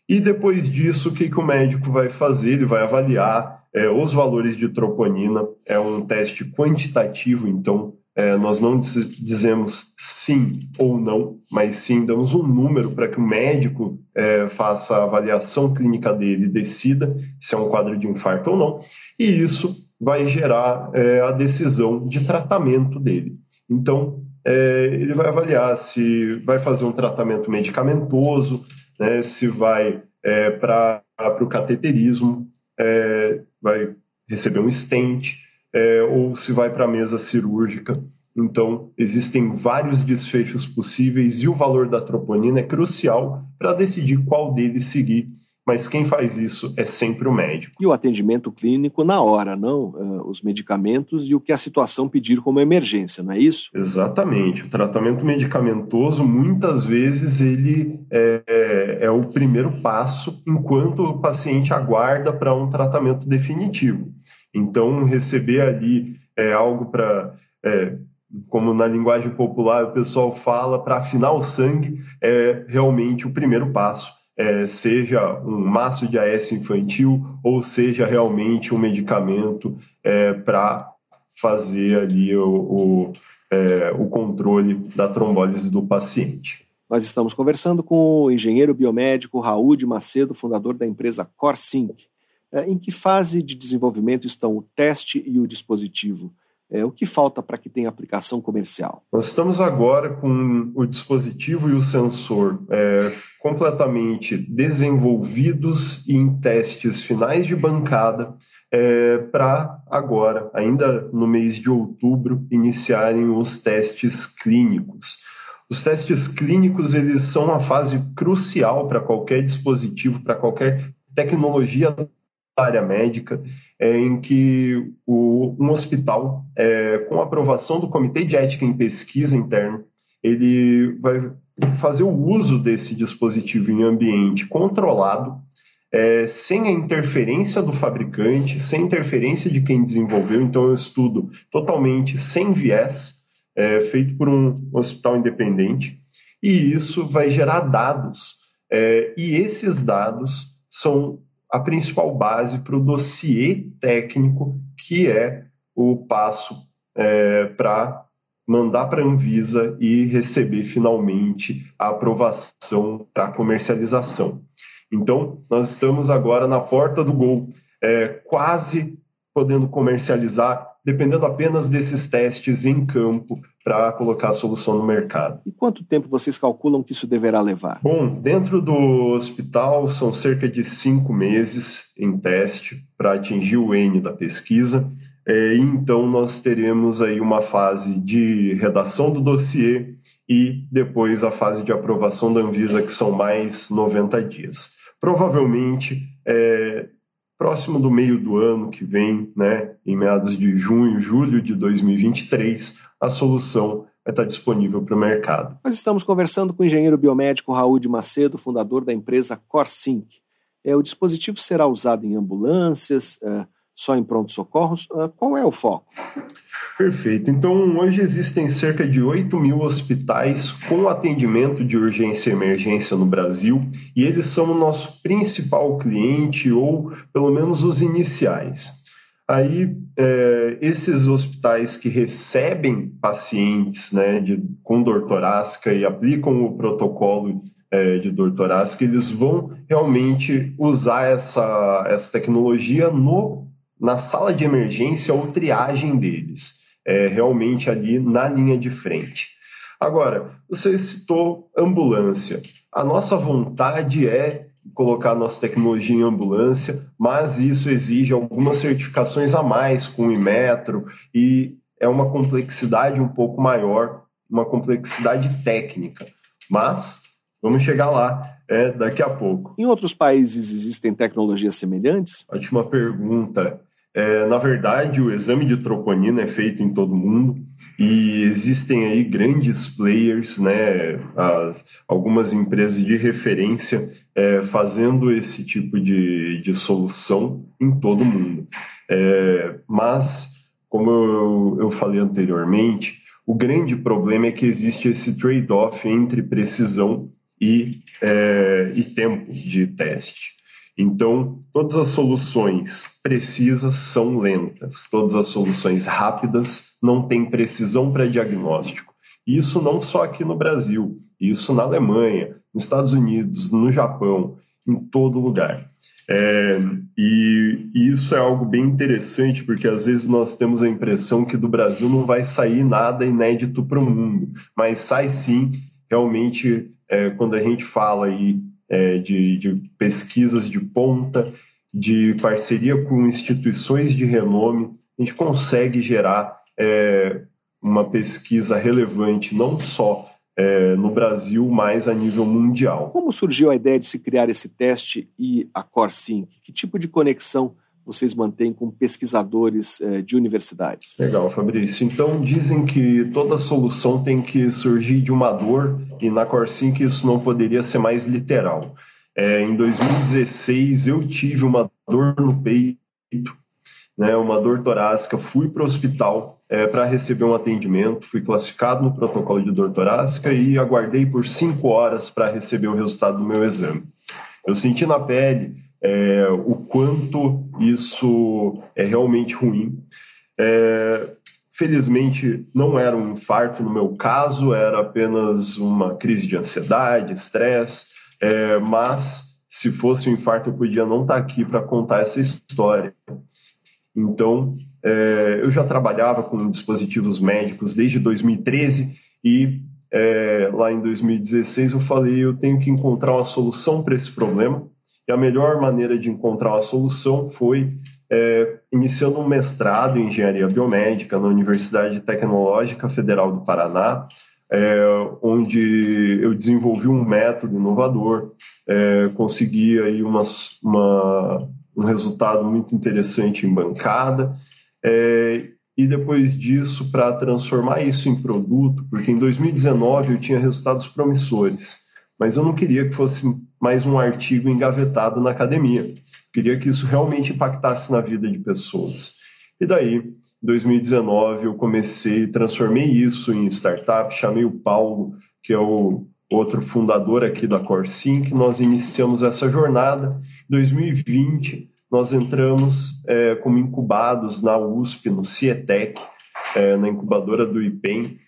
E depois disso, o que, que o médico vai fazer? Ele vai avaliar é, os valores de troponina. É um teste quantitativo, então é, nós não dizemos sim ou não, mas sim damos um número para que o médico é, faça a avaliação clínica dele e decida se é um quadro de infarto ou não. E isso vai gerar é, a decisão de tratamento dele. Então, é, ele vai avaliar se vai fazer um tratamento medicamentoso, né, se vai é, para o cateterismo, é, vai receber um stent, é, ou se vai para a mesa cirúrgica. Então, existem vários desfechos possíveis e o valor da troponina é crucial para decidir qual deles seguir mas quem faz isso é sempre o médico. E o atendimento clínico na hora, não? Uh, os medicamentos e o que a situação pedir como emergência, não é isso? Exatamente. O tratamento medicamentoso, muitas vezes, ele é, é, é o primeiro passo enquanto o paciente aguarda para um tratamento definitivo. Então, receber ali é algo para. É, como na linguagem popular o pessoal fala, para afinar o sangue, é realmente o primeiro passo é, seja um maço de AS infantil ou seja realmente um medicamento é, para fazer ali o, o, é, o controle da trombólise do paciente. Nós estamos conversando com o engenheiro biomédico Raul de Macedo, fundador da empresa CorSync. É, em que fase de desenvolvimento estão o teste e o dispositivo? É, o que falta para que tenha aplicação comercial? Nós estamos agora com o dispositivo e o sensor é, completamente desenvolvidos e em testes finais de bancada é, para agora, ainda no mês de outubro, iniciarem os testes clínicos. Os testes clínicos eles são uma fase crucial para qualquer dispositivo, para qualquer tecnologia área médica é, em que o, um hospital, é, com aprovação do Comitê de Ética em Pesquisa interno, ele vai fazer o uso desse dispositivo em ambiente controlado, é, sem a interferência do fabricante, sem interferência de quem desenvolveu. Então, é um estudo totalmente sem viés, é, feito por um hospital independente, e isso vai gerar dados. É, e esses dados são a principal base para o dossiê técnico, que é o passo é, para mandar para a Anvisa e receber finalmente a aprovação para comercialização. Então, nós estamos agora na porta do gol, é, quase podendo comercializar, dependendo apenas desses testes em campo para colocar a solução no mercado. E quanto tempo vocês calculam que isso deverá levar? Bom, dentro do hospital são cerca de cinco meses em teste para atingir o N da pesquisa. É, então nós teremos aí uma fase de redação do dossiê e depois a fase de aprovação da Anvisa, que são mais 90 dias. Provavelmente é, próximo do meio do ano que vem, né, em meados de junho, julho de 2023, a solução vai estar disponível para o mercado. Nós estamos conversando com o engenheiro biomédico Raul de Macedo, fundador da empresa CorSync. É, o dispositivo será usado em ambulâncias, é, só em pronto-socorros? É, qual é o foco? Perfeito. Então, hoje existem cerca de 8 mil hospitais com atendimento de urgência e emergência no Brasil e eles são o nosso principal cliente ou, pelo menos, os iniciais. Aí, é, esses hospitais que recebem pacientes né, de, com dor torácica e aplicam o protocolo é, de dor torácica, eles vão realmente usar essa, essa tecnologia no, na sala de emergência ou triagem deles, é, realmente ali na linha de frente. Agora, você citou ambulância. A nossa vontade é colocar nossa tecnologia em ambulância, mas isso exige algumas certificações a mais com o Imetro e é uma complexidade um pouco maior, uma complexidade técnica. Mas vamos chegar lá é, daqui a pouco. Em outros países existem tecnologias semelhantes? Ótima pergunta. É, na verdade, o exame de troponina é feito em todo mundo e existem aí grandes players, né, as, algumas empresas de referência é, fazendo esse tipo de, de solução em todo mundo. É, mas, como eu, eu falei anteriormente, o grande problema é que existe esse trade-off entre precisão e, é, e tempo de teste. Então, todas as soluções precisas são lentas, todas as soluções rápidas não têm precisão para diagnóstico. Isso não só aqui no Brasil, isso na Alemanha, nos Estados Unidos, no Japão. em todo lugar. É, e, e, isso é algo bem interessante, porque às vezes nós temos a impressão que do Brasil não vai sair nada inédito para o mundo, mas sai sim, realmente, é, quando a gente fala aí é, de, de pesquisas de ponta, de parceria com instituições de renome, a gente consegue gerar é, uma pesquisa relevante, não só é, no Brasil, mas a nível mundial. Como surgiu a ideia de se criar esse teste e a CoreSync? Que tipo de conexão vocês mantêm com pesquisadores é, de universidades? Legal, Fabrício. Então, dizem que toda solução tem que surgir de uma dor, e na CoreSync isso não poderia ser mais literal. É, em 2016, eu tive uma dor no peito, né, uma dor torácica, fui para o hospital, é, para receber um atendimento. Fui classificado no protocolo de dor torácica e aguardei por cinco horas para receber o resultado do meu exame. Eu senti na pele é, o quanto isso é realmente ruim. É, felizmente, não era um infarto no meu caso, era apenas uma crise de ansiedade, estresse, é, mas se fosse um infarto, eu podia não estar tá aqui para contar essa história. Então, é, eu já trabalhava com dispositivos médicos desde 2013 e é, lá em 2016 eu falei eu tenho que encontrar uma solução para esse problema e a melhor maneira de encontrar uma solução foi é, iniciando um mestrado em engenharia biomédica na Universidade Tecnológica Federal do Paraná, é, onde eu desenvolvi um método inovador, é, consegui aí uma, uma, um resultado muito interessante em bancada é, e depois disso, para transformar isso em produto, porque em 2019 eu tinha resultados promissores, mas eu não queria que fosse mais um artigo engavetado na academia. Queria que isso realmente impactasse na vida de pessoas. E daí, em 2019, eu comecei, transformei isso em startup, chamei o Paulo, que é o outro fundador aqui da CoreSync, nós iniciamos essa jornada. Em 2020, nós entramos é, como incubados na USP, no CIETEC, é, na incubadora do IPEM,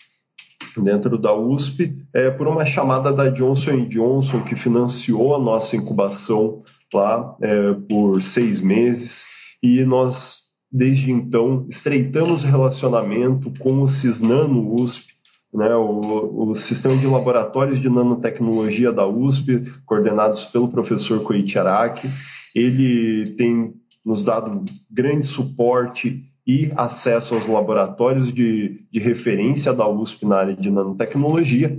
dentro da USP, é, por uma chamada da Johnson Johnson, que financiou a nossa incubação lá é, por seis meses, e nós, desde então, estreitamos relacionamento com o Cisnano USP, né, o, o, sistema de laboratórios de nanotecnologia da USP, coordenados pelo professor Koichi Araki, ele tem nos dado grande suporte e acesso aos laboratórios de, de referência da USP na área de nanotecnologia.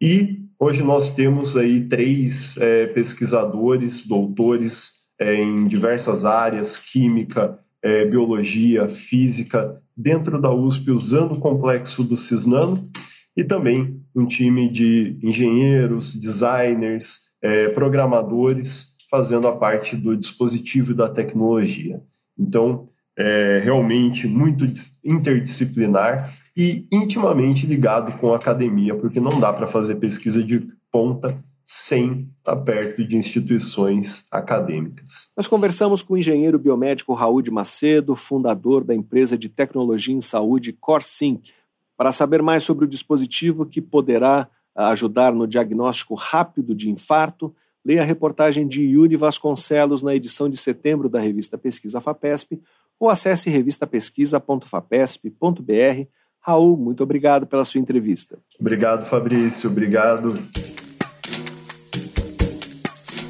E hoje nós temos aí três é, pesquisadores, doutores é, em diversas áreas, química, é, biologia, física, dentro da USP, usando o complexo do Cisnano, e também um time de engenheiros, designers, é, programadores, fazendo a parte do dispositivo e da tecnologia. Então, é realmente muito interdisciplinar e intimamente ligado com a academia, porque não dá para fazer pesquisa de ponta sem estar perto de instituições acadêmicas. Nós conversamos com o engenheiro biomédico Raul de Macedo, fundador da empresa de tecnologia em saúde CoreSync, para saber mais sobre o dispositivo que poderá ajudar no diagnóstico rápido de infarto, leia a reportagem de Yuri Vasconcelos na edição de setembro da revista Pesquisa FAPESP ou acesse revistapesquisa.fapesp.br. Raul, muito obrigado pela sua entrevista. Obrigado, Fabrício. Obrigado.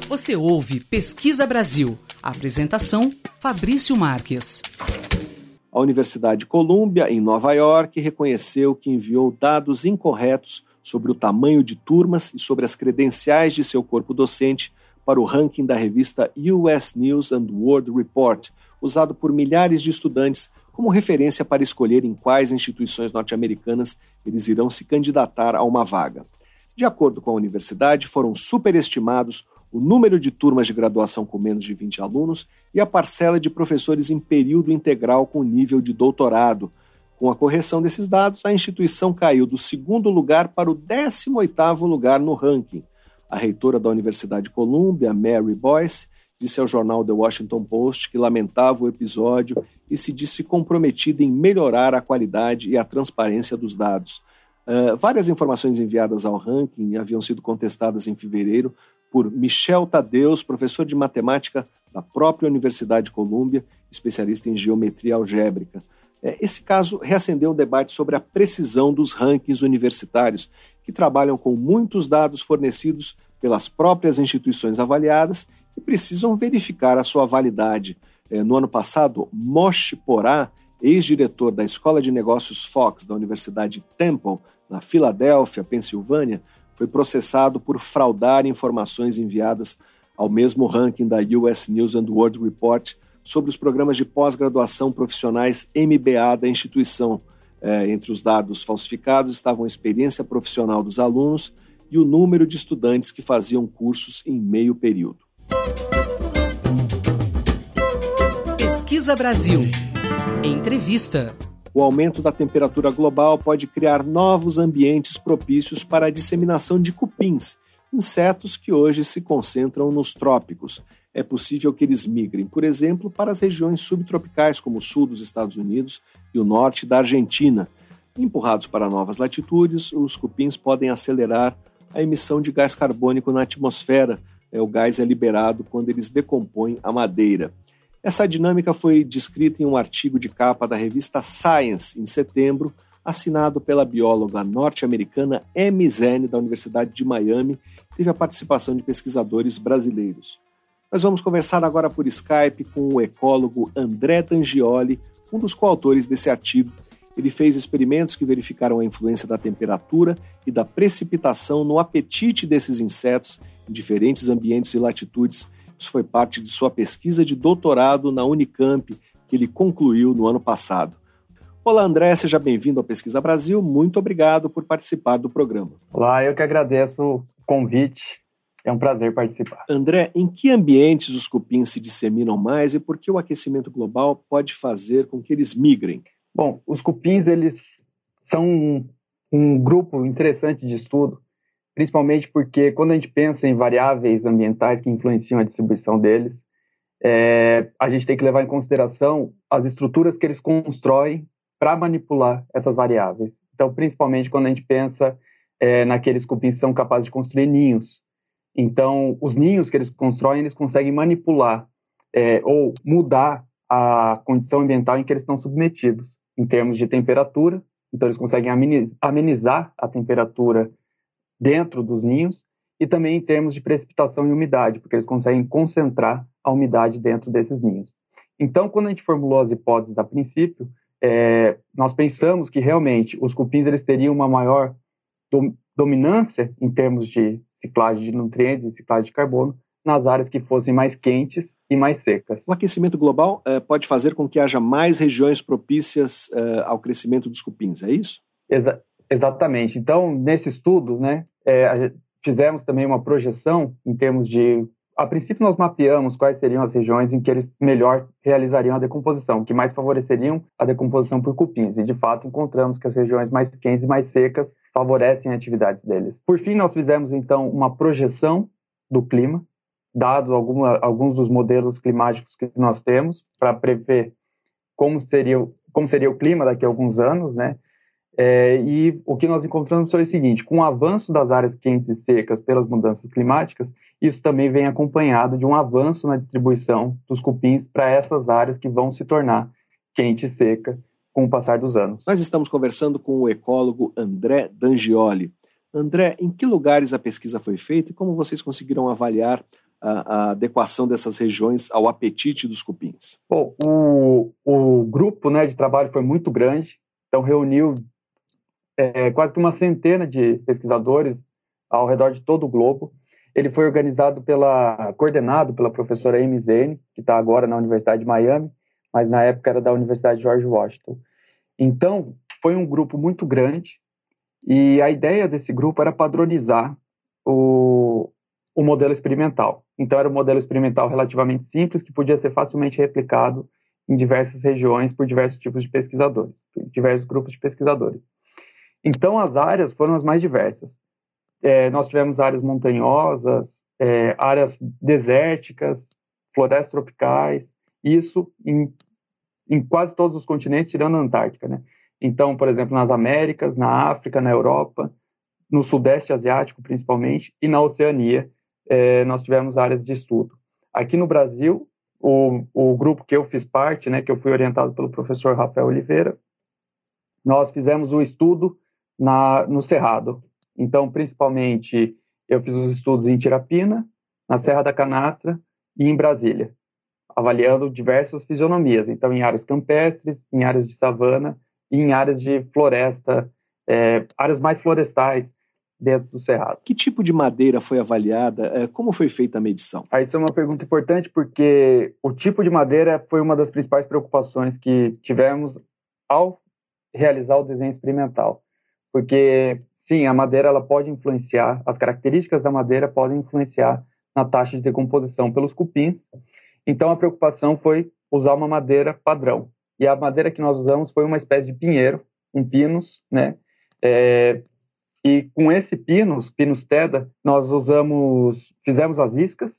Você ouve Pesquisa Brasil. apresentação: Fabrício Marques. A Universidade Columbia, em Nova York, reconheceu que enviou dados incorretos sobre o tamanho de turmas e sobre as credenciais de seu corpo docente para o ranking da revista US News and World Report, usado por milhares de estudantes como referência para escolher em quais instituições norte-americanas eles irão se candidatar a uma vaga. De acordo com a universidade, foram superestimados o número de turmas de graduação com menos de 20 alunos e a parcela de professores em período integral com nível de doutorado, com a correção desses dados, a instituição caiu do segundo lugar para o 18º lugar no ranking. A reitora da Universidade de Columbia, Mary Boyce, disse ao jornal The Washington Post que lamentava o episódio e se disse comprometida em melhorar a qualidade e a transparência dos dados. Uh, várias informações enviadas ao ranking haviam sido contestadas em fevereiro por Michel Tadeus, professor de matemática da própria Universidade de Colômbia, especialista em geometria algébrica. É, esse caso reacendeu um debate sobre a precisão dos rankings universitários, que trabalham com muitos dados fornecidos pelas próprias instituições avaliadas e precisam verificar a sua validade. É, no ano passado, Moshe Porá, ex-diretor da Escola de Negócios Fox da Universidade Temple, na Filadélfia, Pensilvânia, foi processado por fraudar informações enviadas ao mesmo ranking da US News and World Report sobre os programas de pós-graduação profissionais MBA da instituição. É, entre os dados falsificados estavam a experiência profissional dos alunos e o número de estudantes que faziam cursos em meio período. Pesquisa Brasil. Entrevista. O aumento da temperatura global pode criar novos ambientes propícios para a disseminação de cupins, insetos que hoje se concentram nos trópicos. É possível que eles migrem, por exemplo, para as regiões subtropicais, como o sul dos Estados Unidos e o norte da Argentina. Empurrados para novas latitudes, os cupins podem acelerar a emissão de gás carbônico na atmosfera. É, o gás é liberado quando eles decompõem a madeira. Essa dinâmica foi descrita em um artigo de capa da revista Science, em setembro, assinado pela bióloga norte-americana Amy Zane, da Universidade de Miami, teve a participação de pesquisadores brasileiros. Nós vamos conversar agora por Skype com o ecólogo André Dangioli, um dos coautores desse artigo. Ele fez experimentos que verificaram a influência da temperatura e da precipitação no apetite desses insetos em diferentes ambientes e latitudes isso foi parte de sua pesquisa de doutorado na Unicamp, que ele concluiu no ano passado. Olá, André, seja bem-vindo ao Pesquisa Brasil. Muito obrigado por participar do programa. Olá, eu que agradeço o convite. É um prazer participar. André, em que ambientes os cupins se disseminam mais e por que o aquecimento global pode fazer com que eles migrem? Bom, os cupins eles são um, um grupo interessante de estudo principalmente porque quando a gente pensa em variáveis ambientais que influenciam a distribuição deles, é, a gente tem que levar em consideração as estruturas que eles constroem para manipular essas variáveis. Então, principalmente quando a gente pensa é, naqueles cupins que são capazes de construir ninhos. Então, os ninhos que eles constroem, eles conseguem manipular é, ou mudar a condição ambiental em que eles estão submetidos, em termos de temperatura. Então, eles conseguem amenizar a temperatura dentro dos ninhos e também em termos de precipitação e umidade, porque eles conseguem concentrar a umidade dentro desses ninhos. Então, quando a gente formulou as hipóteses a princípio, é, nós pensamos que realmente os cupins eles teriam uma maior dom, dominância em termos de ciclagem de nutrientes e ciclagem de carbono nas áreas que fossem mais quentes e mais secas. O aquecimento global é, pode fazer com que haja mais regiões propícias é, ao crescimento dos cupins, é isso? Exa exatamente. Então, nesse estudo, né, é, fizemos também uma projeção em termos de. A princípio, nós mapeamos quais seriam as regiões em que eles melhor realizariam a decomposição, que mais favoreceriam a decomposição por cupins. E, de fato, encontramos que as regiões mais quentes e mais secas favorecem a atividade deles. Por fim, nós fizemos, então, uma projeção do clima, dados alguma, alguns dos modelos climáticos que nós temos, para prever como seria, como seria o clima daqui a alguns anos, né? É, e o que nós encontramos foi o seguinte: com o avanço das áreas quentes e secas pelas mudanças climáticas, isso também vem acompanhado de um avanço na distribuição dos cupins para essas áreas que vão se tornar quente e seca com o passar dos anos. Nós estamos conversando com o ecólogo André Dangioli. André, em que lugares a pesquisa foi feita e como vocês conseguiram avaliar a, a adequação dessas regiões ao apetite dos cupins? Bom, o, o grupo né, de trabalho foi muito grande, então reuniu é, quase que uma centena de pesquisadores ao redor de todo o globo. Ele foi organizado pela, coordenado pela professora Amy Zane, que está agora na Universidade de Miami, mas na época era da Universidade George Washington. Então, foi um grupo muito grande e a ideia desse grupo era padronizar o, o modelo experimental. Então, era um modelo experimental relativamente simples que podia ser facilmente replicado em diversas regiões por diversos tipos de pesquisadores, diversos grupos de pesquisadores. Então, as áreas foram as mais diversas. É, nós tivemos áreas montanhosas, é, áreas desérticas, florestas tropicais, isso em, em quase todos os continentes, tirando a Antártica. Né? Então, por exemplo, nas Américas, na África, na Europa, no Sudeste Asiático, principalmente, e na Oceania, é, nós tivemos áreas de estudo. Aqui no Brasil, o, o grupo que eu fiz parte, né, que eu fui orientado pelo professor Rafael Oliveira, nós fizemos o estudo na, no Cerrado. Então, principalmente, eu fiz os estudos em Tirapina, na Serra da Canastra e em Brasília, avaliando diversas fisionomias. Então, em áreas campestres, em áreas de savana e em áreas de floresta, é, áreas mais florestais dentro do Cerrado. Que tipo de madeira foi avaliada? É, como foi feita a medição? Ah, isso é uma pergunta importante porque o tipo de madeira foi uma das principais preocupações que tivemos ao realizar o desenho experimental. Porque, sim, a madeira ela pode influenciar, as características da madeira podem influenciar na taxa de decomposição pelos cupins. Então, a preocupação foi usar uma madeira padrão. E a madeira que nós usamos foi uma espécie de pinheiro, um pinus, né? É, e com esse pinus, pinus teda, nós usamos, fizemos as iscas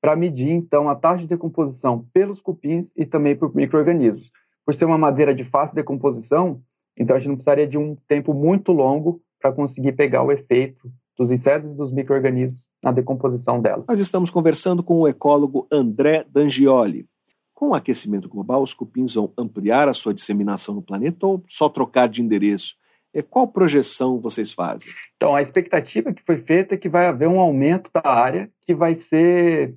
para medir então a taxa de decomposição pelos cupins e também por microrganismos. Por ser uma madeira de fácil decomposição, então a gente não precisaria de um tempo muito longo para conseguir pegar o efeito dos insetos e dos microrganismos na decomposição dela. Nós estamos conversando com o ecólogo André Dangioli. Com o aquecimento global, os cupins vão ampliar a sua disseminação no planeta ou só trocar de endereço? É, qual projeção vocês fazem? Então, a expectativa que foi feita é que vai haver um aumento da área que vai ser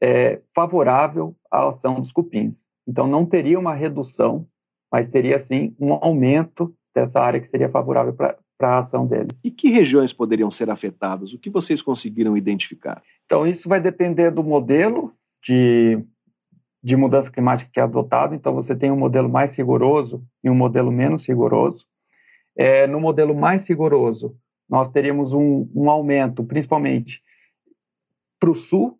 é, favorável à ação dos cupins. Então, não teria uma redução, mas teria sim um aumento dessa área que seria favorável para a ação deles. E que regiões poderiam ser afetadas? O que vocês conseguiram identificar? Então, isso vai depender do modelo de, de mudança climática que é adotado. Então, você tem um modelo mais rigoroso e um modelo menos rigoroso. É, no modelo mais rigoroso, nós teríamos um, um aumento, principalmente para o sul,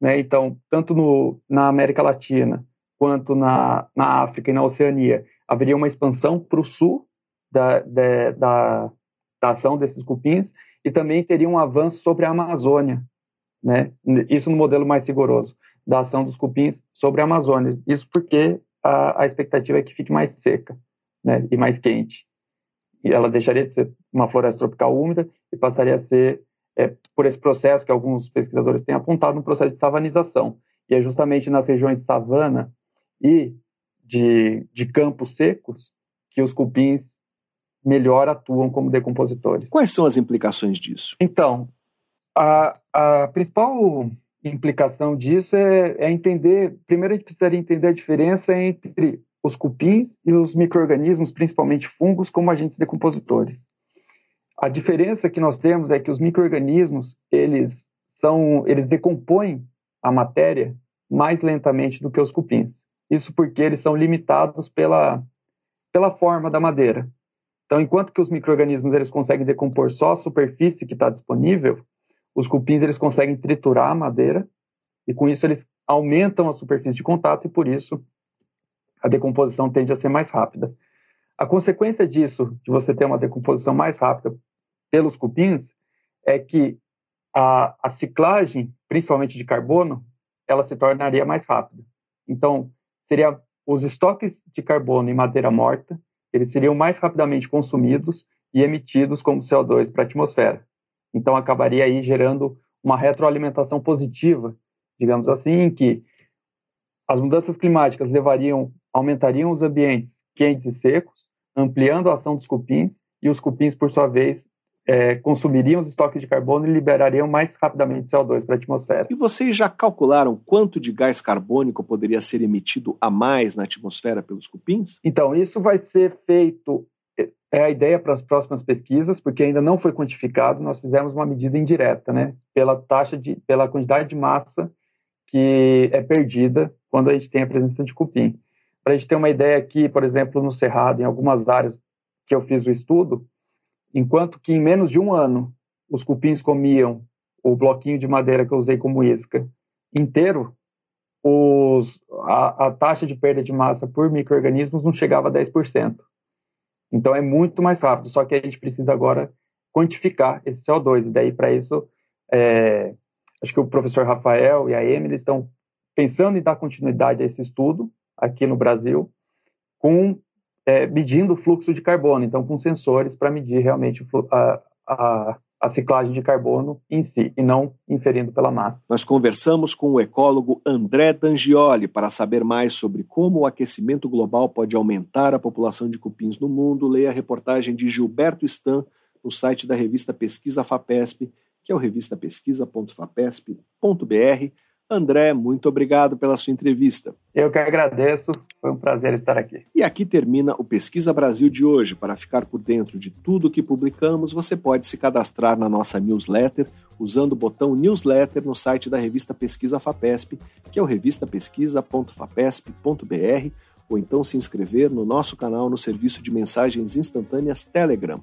né? então, tanto no, na América Latina quanto na, na África e na Oceania, haveria uma expansão para o sul da, da, da, da, ação desses cupins e também teria um avanço sobre a Amazônia, né? isso no modelo mais rigoroso, da ação dos cupins sobre a Amazônia. Isso porque a, a expectativa é que fique mais seca né? e mais quente e ela deixaria de ser uma floresta tropical úmida e passaria a ser, é, por esse processo que alguns pesquisadores têm apontado, um processo de savanização. E é justamente nas regiões de savana e de, de campos secos que os cupins melhor atuam como decompositores. Quais são as implicações disso? Então, a, a principal implicação disso é, é entender. Primeiro, a gente precisaria entender a diferença entre os cupins e os microrganismos, principalmente fungos, como agentes decompositores. A diferença que nós temos é que os microrganismos, eles são, eles decompõem a matéria mais lentamente do que os cupins. Isso porque eles são limitados pela pela forma da madeira. Então, enquanto que os microrganismos eles conseguem decompor só a superfície que está disponível, os cupins eles conseguem triturar a madeira e com isso eles aumentam a superfície de contato e por isso a decomposição tende a ser mais rápida. A consequência disso, de você ter uma decomposição mais rápida pelos cupins, é que a, a ciclagem, principalmente de carbono, ela se tornaria mais rápida. Então, seria os estoques de carbono em madeira morta, eles seriam mais rapidamente consumidos e emitidos como CO2 para a atmosfera. Então, acabaria aí gerando uma retroalimentação positiva, digamos assim, que as mudanças climáticas levariam aumentariam os ambientes quentes e secos, ampliando a ação dos cupins, e os cupins, por sua vez, é, consumiriam os estoques de carbono e liberariam mais rapidamente CO2 para a atmosfera. E vocês já calcularam quanto de gás carbônico poderia ser emitido a mais na atmosfera pelos cupins? Então, isso vai ser feito, é a ideia para as próximas pesquisas, porque ainda não foi quantificado, nós fizemos uma medida indireta, né, pela taxa de, pela quantidade de massa que é perdida quando a gente tem a presença de cupim. Para a gente ter uma ideia aqui, por exemplo, no Cerrado, em algumas áreas que eu fiz o estudo, enquanto que em menos de um ano os cupins comiam o bloquinho de madeira que eu usei como isca inteiro, os, a, a, taxa de perda de massa por micro-organismos não chegava a 10%. Então é muito mais rápido, só que a gente precisa agora quantificar esse CO2. E daí, para isso, é, acho que o professor Rafael e a Emily estão pensando em dar continuidade a esse estudo, aqui no Brasil, com é, medindo o fluxo de carbono, então com sensores para medir realmente a, a, a ciclagem de carbono em si, e não inferindo pela massa. Nós conversamos com o ecólogo André Dangioli para saber mais sobre como o aquecimento global pode aumentar a população de cupins no mundo. Leia a reportagem de Gilberto Stan no site da revista Pesquisa FAPESP, que é o revistapesquisa.fapesp.br André, muito obrigado pela sua entrevista. Eu que agradeço, foi um prazer estar aqui. E aqui termina o Pesquisa Brasil de hoje. Para ficar por dentro de tudo que publicamos, você pode se cadastrar na nossa newsletter usando o botão newsletter no site da revista Pesquisa FAPESP, que é o revistapesquisa.fapesp.br, ou então se inscrever no nosso canal no serviço de mensagens instantâneas Telegram